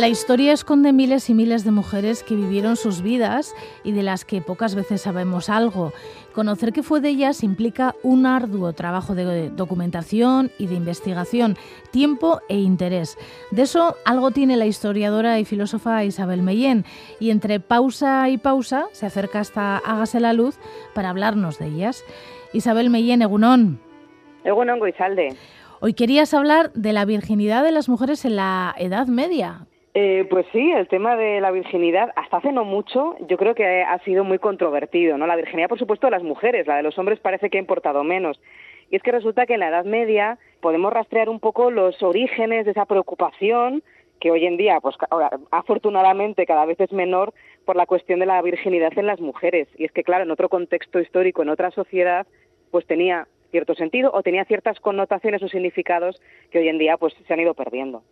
La historia esconde miles y miles de mujeres que vivieron sus vidas y de las que pocas veces sabemos algo. Conocer qué fue de ellas implica un arduo trabajo de documentación y de investigación, tiempo e interés. De eso algo tiene la historiadora y filósofa Isabel Mellén y entre pausa y pausa se acerca hasta Hágase la Luz para hablarnos de ellas. Isabel Mellén, Egunón. Egunón Goizalde. Hoy querías hablar de la virginidad de las mujeres en la Edad Media. Eh, pues sí, el tema de la virginidad, hasta hace no mucho, yo creo que ha sido muy controvertido, ¿no? La virginidad, por supuesto, de las mujeres, la de los hombres parece que ha importado menos. Y es que resulta que en la Edad Media podemos rastrear un poco los orígenes de esa preocupación que hoy en día, pues ahora, afortunadamente cada vez es menor por la cuestión de la virginidad en las mujeres. Y es que, claro, en otro contexto histórico, en otra sociedad, pues tenía cierto sentido o tenía ciertas connotaciones o significados que hoy en día pues se han ido perdiendo.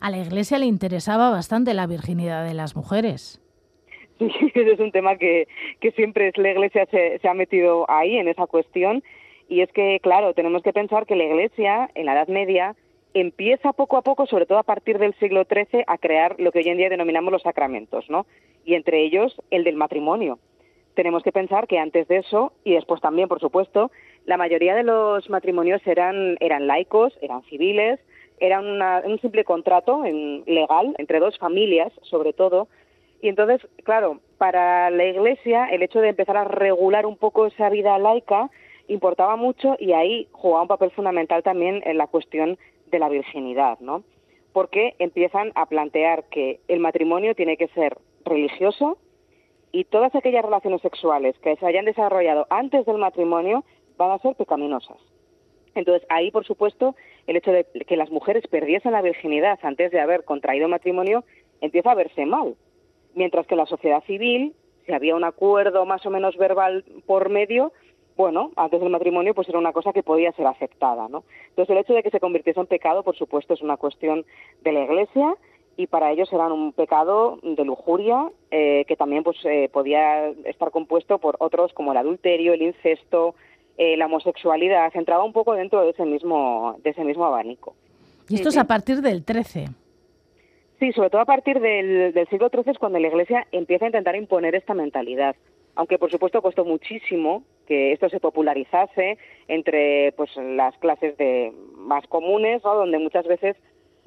A la Iglesia le interesaba bastante la virginidad de las mujeres. Sí, ese es un tema que, que siempre la Iglesia se, se ha metido ahí en esa cuestión y es que, claro, tenemos que pensar que la Iglesia en la Edad Media empieza poco a poco, sobre todo a partir del siglo XIII, a crear lo que hoy en día denominamos los sacramentos, ¿no? Y entre ellos el del matrimonio. Tenemos que pensar que antes de eso, y después también, por supuesto, la mayoría de los matrimonios eran, eran laicos, eran civiles, era un simple contrato legal entre dos familias, sobre todo. Y entonces, claro, para la Iglesia el hecho de empezar a regular un poco esa vida laica importaba mucho y ahí jugaba un papel fundamental también en la cuestión de la virginidad, ¿no? Porque empiezan a plantear que el matrimonio tiene que ser religioso y todas aquellas relaciones sexuales que se hayan desarrollado antes del matrimonio van a ser pecaminosas. Entonces, ahí, por supuesto, el hecho de que las mujeres perdiesen la virginidad antes de haber contraído matrimonio empieza a verse mal. Mientras que en la sociedad civil, si había un acuerdo más o menos verbal por medio, bueno, antes del matrimonio pues era una cosa que podía ser aceptada, ¿no? Entonces el hecho de que se convirtiese en pecado, por supuesto, es una cuestión de la Iglesia y para ellos era un pecado de lujuria eh, que también pues eh, podía estar compuesto por otros como el adulterio, el incesto, eh, la homosexualidad, entraba un poco dentro de ese mismo, de ese mismo abanico. Y esto es a partir del 13. Sí, sobre todo a partir del, siglo XIII es cuando la Iglesia empieza a intentar imponer esta mentalidad. Aunque por supuesto costó muchísimo que esto se popularizase entre pues las clases de más comunes, ¿no? donde muchas veces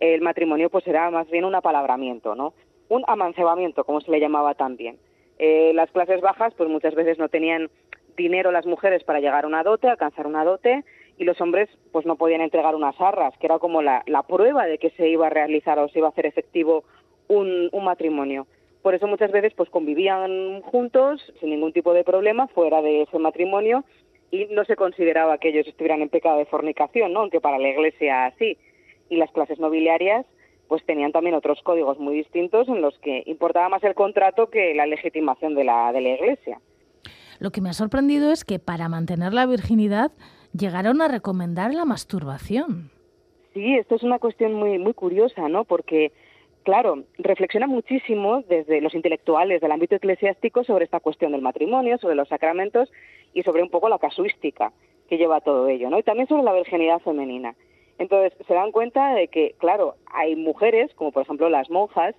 el matrimonio pues era más bien un apalabramiento, ¿no? Un amancebamiento, como se le llamaba también. Eh, las clases bajas pues muchas veces no tenían dinero las mujeres para llegar a una dote, alcanzar una dote, y los hombres pues no podían entregar unas arras, que era como la, prueba de que se iba a realizar o se iba a hacer efectivo un, matrimonio. Por eso muchas veces pues convivían juntos sin ningún tipo de problema fuera de ese matrimonio y no se consideraba que ellos estuvieran en pecado de fornicación, ¿no? aunque para la Iglesia sí. Y las clases nobiliarias pues tenían también otros códigos muy distintos en los que importaba más el contrato que la legitimación de la, de la Iglesia. Lo que me ha sorprendido es que para mantener la virginidad llegaron a recomendar la masturbación. Sí, esto es una cuestión muy, muy curiosa, ¿no? Porque, claro, reflexiona muchísimo desde los intelectuales del ámbito eclesiástico sobre esta cuestión del matrimonio, sobre los sacramentos y sobre un poco la casuística que lleva todo ello, ¿no? Y también sobre la virginidad femenina. Entonces, se dan cuenta de que, claro, hay mujeres, como por ejemplo las monjas,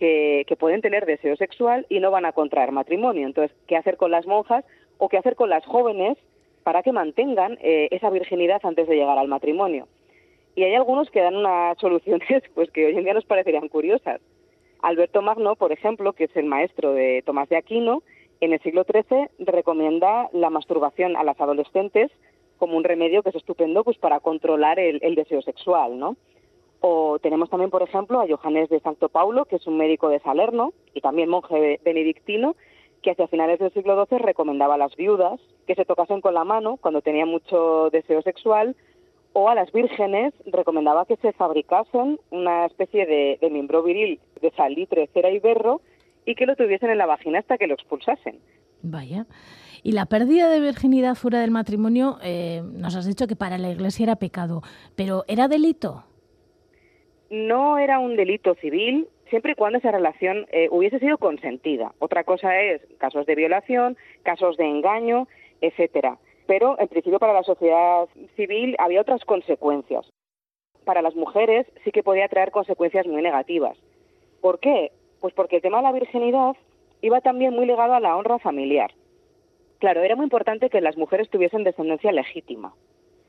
que, pueden tener deseo sexual y no van a contraer matrimonio. Entonces, ¿qué hacer con las monjas o qué hacer con las jóvenes para que mantengan eh, esa virginidad antes de llegar al matrimonio? Y hay algunos que dan unas soluciones pues que hoy en día nos parecerían curiosas. Alberto Magno, por ejemplo, que es el maestro de Tomás de Aquino, en el siglo XIII recomienda la masturbación a las adolescentes como un remedio que es estupendo pues para controlar el, el deseo sexual, ¿no? O tenemos también, por ejemplo, a Johannes de Santo Paulo, que es un médico de Salerno y también monje benedictino, que hacia finales del siglo XII recomendaba a las viudas que se tocasen con la mano cuando tenían mucho deseo sexual, o a las vírgenes recomendaba que se fabricasen una especie de, miembro viril de salitre, cera y berro y que lo tuviesen en la vagina hasta que lo expulsasen. Vaya. Y la pérdida de virginidad fuera del matrimonio, eh, nos has dicho que para la Iglesia era pecado, pero ¿era delito? No era un delito civil siempre y cuando esa relación eh, hubiese sido consentida. Otra cosa es casos de violación, casos de engaño, etcétera. Pero en principio para la sociedad civil había otras consecuencias. Para las mujeres sí que podía traer consecuencias muy negativas. ¿Por qué? Pues porque el tema de la virginidad iba también muy ligado a la honra familiar. Claro, era muy importante que las mujeres tuviesen descendencia legítima.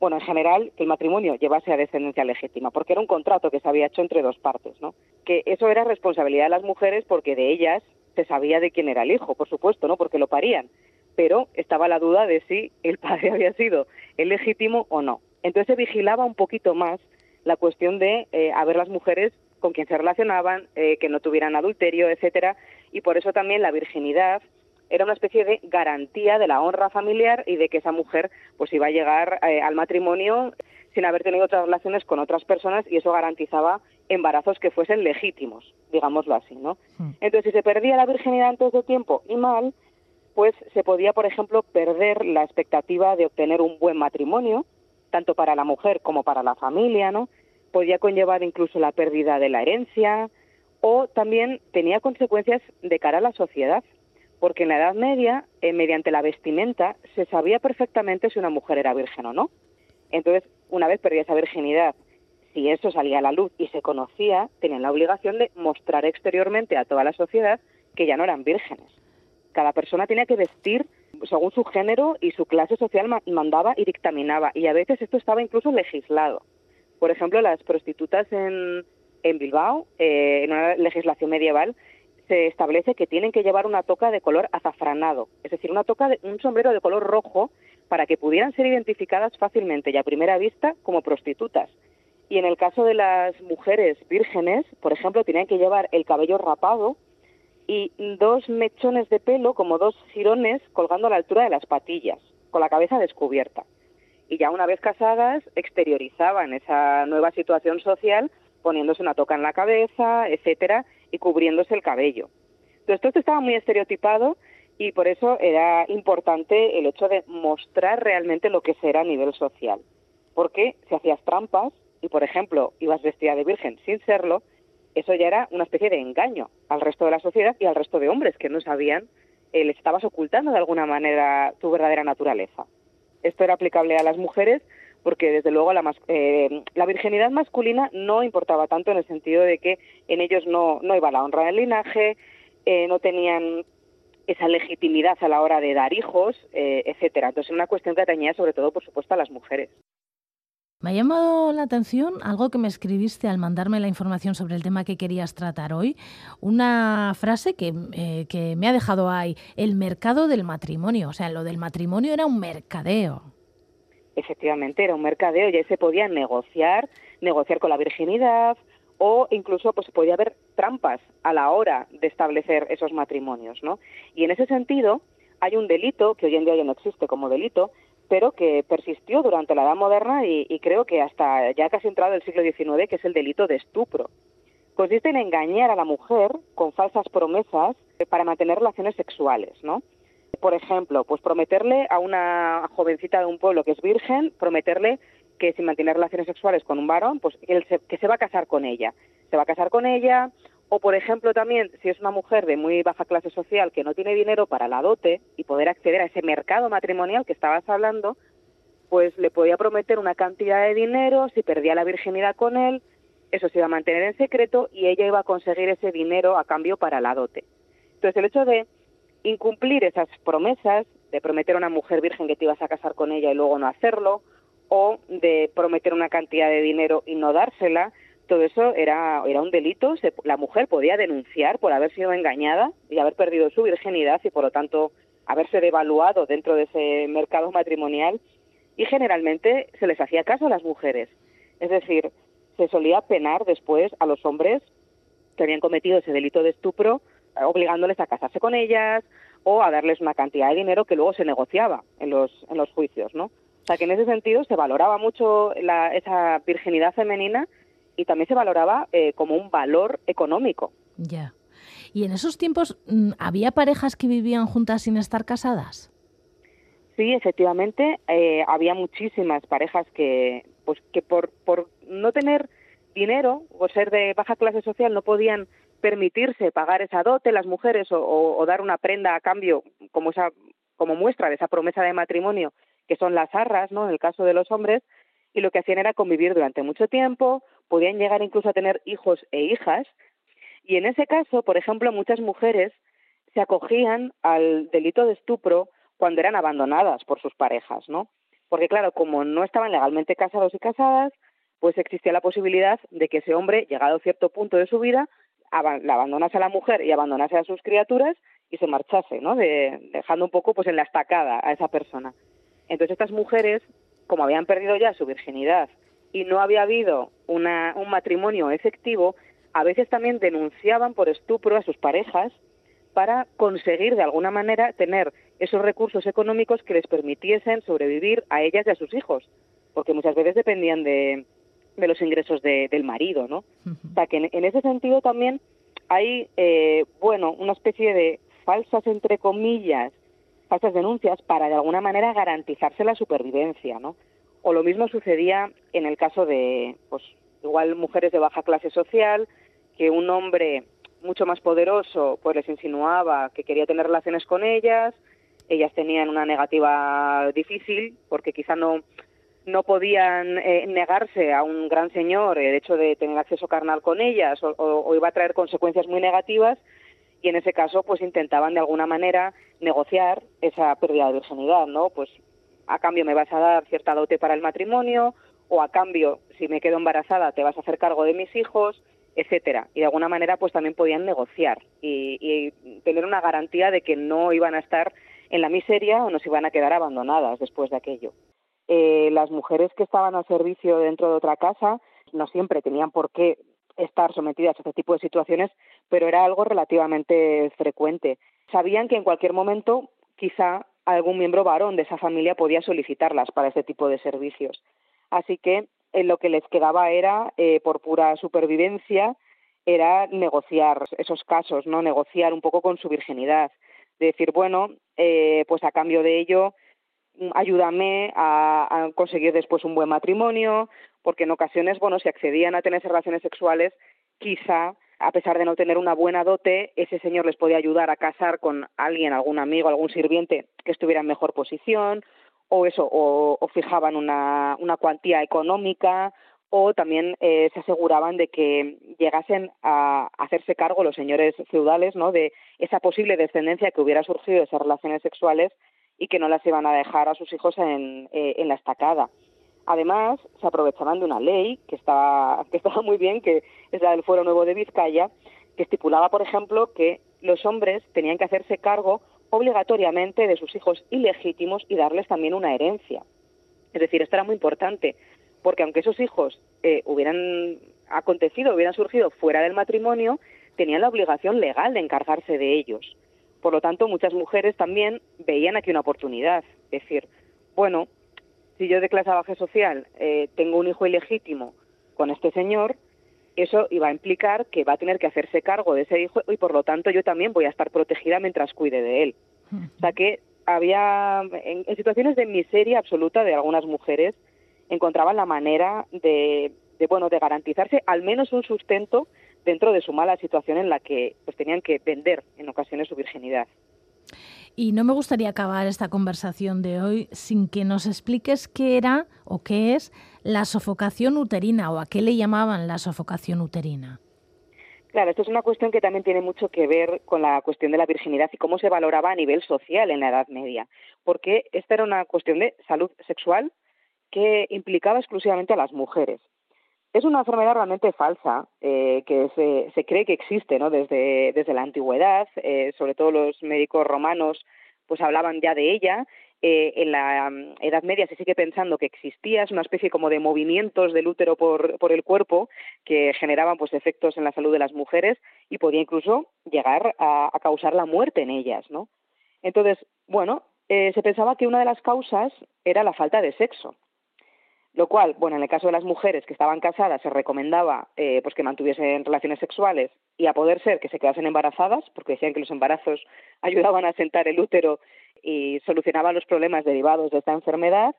Bueno, en general, que el matrimonio llevase a descendencia legítima, porque era un contrato que se había hecho entre dos partes, ¿no? Que eso era responsabilidad de las mujeres porque de ellas se sabía de quién era el hijo, por supuesto, ¿no? Porque lo parían. Pero estaba la duda de si el padre había sido el legítimo o no. Entonces se vigilaba un poquito más la cuestión de eh, las mujeres con quién se relacionaban, eh, que no tuvieran adulterio, etcétera, y por eso también la virginidad era una especie de garantía de la honra familiar y de que esa mujer pues iba a llegar eh, al matrimonio sin haber tenido otras relaciones con otras personas y eso garantizaba embarazos que fuesen legítimos, digámoslo así, ¿no? Hmm. Entonces, si se perdía la virginidad antes de tiempo y mal, pues se podía, por ejemplo, perder la expectativa de obtener un buen matrimonio, tanto para la mujer como para la familia, ¿no? Podía conllevar incluso la pérdida de la herencia o también tenía consecuencias de cara a la sociedad, porque en la Edad Media, eh, mediante la vestimenta, se sabía perfectamente si una mujer era virgen o no. Entonces, una vez perdía esa virginidad, si eso salía a la luz y se conocía, tenían la obligación de mostrar exteriormente a toda la sociedad que ya no eran vírgenes. Cada persona tenía que vestir según su género y su clase social mandaba y dictaminaba. Y a veces esto estaba incluso legislado. Por ejemplo, las prostitutas en, en Bilbao, eh, en una legislación medieval, se establece que tienen que llevar una toca de color azafranado, es decir, una toca de, un sombrero de color rojo para que pudieran ser identificadas fácilmente y a primera vista como prostitutas. Y en el caso de las mujeres vírgenes, por ejemplo, tenían que llevar el cabello rapado y dos mechones de pelo, como dos jirones, colgando a la altura de las patillas, con la cabeza descubierta. Y ya una vez casadas, exteriorizaban esa nueva situación social poniéndose una toca en la cabeza, etcétera, y cubriéndose el cabello. Entonces, todo esto estaba muy estereotipado y por eso era importante el hecho de mostrar realmente lo que será a nivel social. Porque si hacías trampas y, por ejemplo, ibas vestida de virgen sin serlo, eso ya era una especie de engaño al resto de la sociedad y al resto de hombres que no sabían, eh, les estabas ocultando de alguna manera tu verdadera naturaleza. Esto era aplicable a las mujeres porque desde luego la, eh, la virginidad masculina no importaba tanto en el sentido de que en ellos no, iba la honra del linaje, eh, no tenían esa legitimidad a la hora de dar hijos, eh, etcétera. Entonces, es una cuestión que atañía sobre todo, por supuesto, a las mujeres. Me ha llamado la atención algo que me escribiste al mandarme la información sobre el tema que querías tratar hoy. Una frase que, eh, que me ha dejado ahí, el mercado del matrimonio. O sea, lo del matrimonio era un mercadeo efectivamente era un mercadeo y ahí se podía negociar, negociar con la virginidad o incluso pues podía haber trampas a la hora de establecer esos matrimonios, ¿no? Y en ese sentido hay un delito que hoy en día ya no existe como delito, pero que persistió durante la Edad Moderna y, y creo que hasta ya casi entrado el siglo XIX, que es el delito de estupro. Consiste en engañar a la mujer con falsas promesas para mantener relaciones sexuales, ¿no? Por ejemplo, pues prometerle a una jovencita de un pueblo que es virgen, prometerle que si mantiene relaciones sexuales con un varón, pues que se va a casar con ella. Se va a casar con ella, o por ejemplo también, si es una mujer de muy baja clase social que no tiene dinero para la dote y poder acceder a ese mercado matrimonial que estabas hablando, pues le podía prometer una cantidad de dinero, si perdía la virginidad con él, eso se iba a mantener en secreto y ella iba a conseguir ese dinero a cambio para la dote. Entonces el hecho de incumplir esas promesas de prometer a una mujer virgen que te ibas a casar con ella y luego no hacerlo, o de prometer una cantidad de dinero y no dársela, todo eso era, era un delito. la mujer podía denunciar por haber sido engañada y haber perdido su virginidad y por lo tanto haberse devaluado dentro de ese mercado matrimonial y generalmente se les hacía caso a las mujeres. Es decir, se solía penar después a los hombres que habían cometido ese delito de estupro obligándoles a casarse con ellas o a darles una cantidad de dinero que luego se negociaba en los, en los juicios, ¿no? O sea que en ese sentido se valoraba mucho la, esa virginidad femenina y también se valoraba eh, como un valor económico. Ya. ¿Y en esos tiempos mm, había parejas que vivían juntas sin estar casadas? Sí, efectivamente, eh, había muchísimas parejas que, pues, que por, por no tener dinero o ser de baja clase social no podían permitirse pagar esa dote las mujeres o, dar una prenda a cambio como esa como muestra de esa promesa de matrimonio que son las arras, ¿no? En el caso de los hombres y lo que hacían era convivir durante mucho tiempo, podían llegar incluso a tener hijos e hijas Y en ese caso, por ejemplo, muchas mujeres se acogían al delito de estupro cuando eran abandonadas por sus parejas, ¿no? Porque claro, como no estaban legalmente casados y casadas, pues existía la posibilidad de que ese hombre, llegado a cierto punto de su vida, la abandonase a la mujer y abandonase a sus criaturas y se marchase, ¿no? dejando un poco pues en la estacada a esa persona. Entonces estas mujeres, como habían perdido ya su virginidad y no había habido una, un matrimonio efectivo, a veces también denunciaban por estupro a sus parejas para conseguir de alguna manera tener esos recursos económicos que les permitiesen sobrevivir a ellas y a sus hijos, porque muchas veces dependían de, de los ingresos del marido, ¿no? O sea, que en, ese sentido también hay, eh, bueno, una especie de falsas, entre comillas, falsas denuncias para de alguna manera garantizarse la supervivencia, ¿no? O lo mismo sucedía en el caso de, pues, igual mujeres de baja clase social, que un hombre mucho más poderoso pues les insinuaba que quería tener relaciones con ellas, ellas tenían una negativa difícil porque quizá no no podían eh, negarse a un gran señor el hecho de tener acceso carnal con ellas o, iba a traer consecuencias muy negativas y en ese caso pues intentaban de alguna manera negociar esa pérdida de virginidad, ¿no? Pues a cambio me vas a dar cierta dote para el matrimonio o a cambio si me quedo embarazada te vas a hacer cargo de mis hijos, etcétera. Y de alguna manera pues también podían negociar y, y tener una garantía de que no iban a estar en la miseria o no se iban a quedar abandonadas después de aquello. Eh, las mujeres que estaban al servicio dentro de otra casa no siempre tenían por qué estar sometidas a este tipo de situaciones, pero era algo relativamente frecuente. Sabían que en cualquier momento quizá algún miembro varón de esa familia podía solicitarlas para este tipo de servicios. Así que eh, lo que les quedaba era, eh, por pura supervivencia, era negociar esos casos, no negociar un poco con su virginidad, decir bueno, pues a cambio de ello ayúdame a, conseguir después un buen matrimonio, porque en ocasiones, bueno, si accedían a tener relaciones sexuales, quizá, a pesar de no tener una buena dote, ese señor les podía ayudar a casar con alguien, algún amigo, algún sirviente que estuviera en mejor posición, o eso, o, fijaban una, una cuantía económica, o también eh, se aseguraban de que llegasen a hacerse cargo los señores feudales, ¿no? De esa posible descendencia que hubiera surgido de esas relaciones sexuales y que no las iban a dejar a sus hijos en, eh, en la estacada. Además, se aprovechaban de una ley que estaba, que estaba muy bien, que es la del Fuero Nuevo de Vizcaya, que estipulaba, por ejemplo, que los hombres tenían que hacerse cargo obligatoriamente de sus hijos ilegítimos y darles también una herencia. Es decir, esto era muy importante, porque aunque esos hijos eh, hubieran acontecido, hubieran surgido fuera del matrimonio, tenían la obligación legal de encargarse de ellos. Por lo tanto, muchas mujeres también veían aquí una oportunidad. Es decir, bueno, si yo de clase baja social eh, tengo un hijo ilegítimo con este señor, eso iba a implicar que va a tener que hacerse cargo de ese hijo y por lo tanto yo también voy a estar protegida mientras cuide de él. O sea que había, en, situaciones de miseria absoluta de algunas mujeres, encontraban la manera de, de, bueno, de garantizarse al menos un sustento dentro de su mala situación en la que pues tenían que vender en ocasiones su virginidad. Y no me gustaría acabar esta conversación de hoy sin que nos expliques qué era o qué es la sofocación uterina o a qué le llamaban la sofocación uterina. Claro, esto es una cuestión que también tiene mucho que ver con la cuestión de la virginidad y cómo se valoraba a nivel social en la Edad Media, porque esta era una cuestión de salud sexual que implicaba exclusivamente a las mujeres. Es una enfermedad realmente falsa eh, que se, se, cree que existe ¿no? desde, desde la antigüedad, eh, sobre todo los médicos romanos pues hablaban ya de ella. Eh, en la mm, Edad Media se sigue pensando que existía, es una especie como de movimientos del útero por, por el cuerpo que generaban pues efectos en la salud de las mujeres y podía incluso llegar a, a causar la muerte en ellas, ¿no? Entonces, bueno, se pensaba que una de las causas era la falta de sexo lo cual, bueno, en el caso de las mujeres que estaban casadas se recomendaba eh, pues que mantuviesen relaciones sexuales y a poder ser que se quedasen embarazadas, porque decían que los embarazos ayudaban a sentar el útero y solucionaban los problemas derivados de esta enfermedad,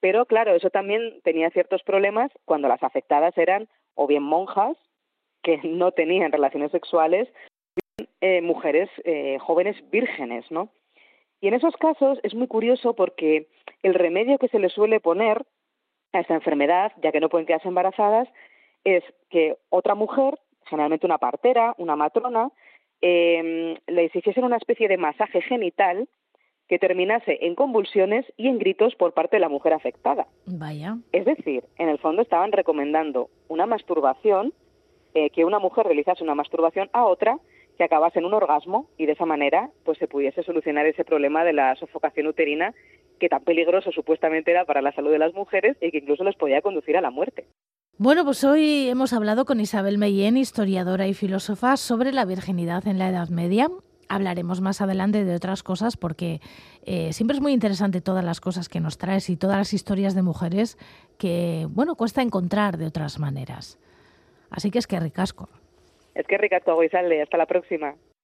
pero claro, eso también tenía ciertos problemas cuando las afectadas eran o bien monjas que no tenían relaciones sexuales, o bien eh, mujeres eh, jóvenes vírgenes, ¿no? Y en esos casos es muy curioso porque el remedio que se les suele poner a esta enfermedad, ya que no pueden quedarse embarazadas, es que otra mujer generalmente una partera, una matrona, eh, les hiciesen una especie de masaje genital que terminase en convulsiones y en gritos por parte de la mujer afectada. Vaya. Es decir, en el fondo estaban recomendando una masturbación, eh, que una mujer realizase una masturbación a otra que acabase en un orgasmo y de esa manera pues se pudiese solucionar ese problema de la sofocación uterina que tan peligroso supuestamente era para la salud de las mujeres y que incluso les podía conducir a la muerte. Bueno, pues hoy hemos hablado con Isabel Meyen, historiadora y filósofa, sobre la virginidad en la Edad Media. Hablaremos más adelante de otras cosas porque eh, siempre es muy interesante todas las cosas que nos traes y todas las historias de mujeres que, bueno, cuesta encontrar de otras maneras. Así que es que ricasco. Es que ricasco, Guisalde. Hasta la próxima.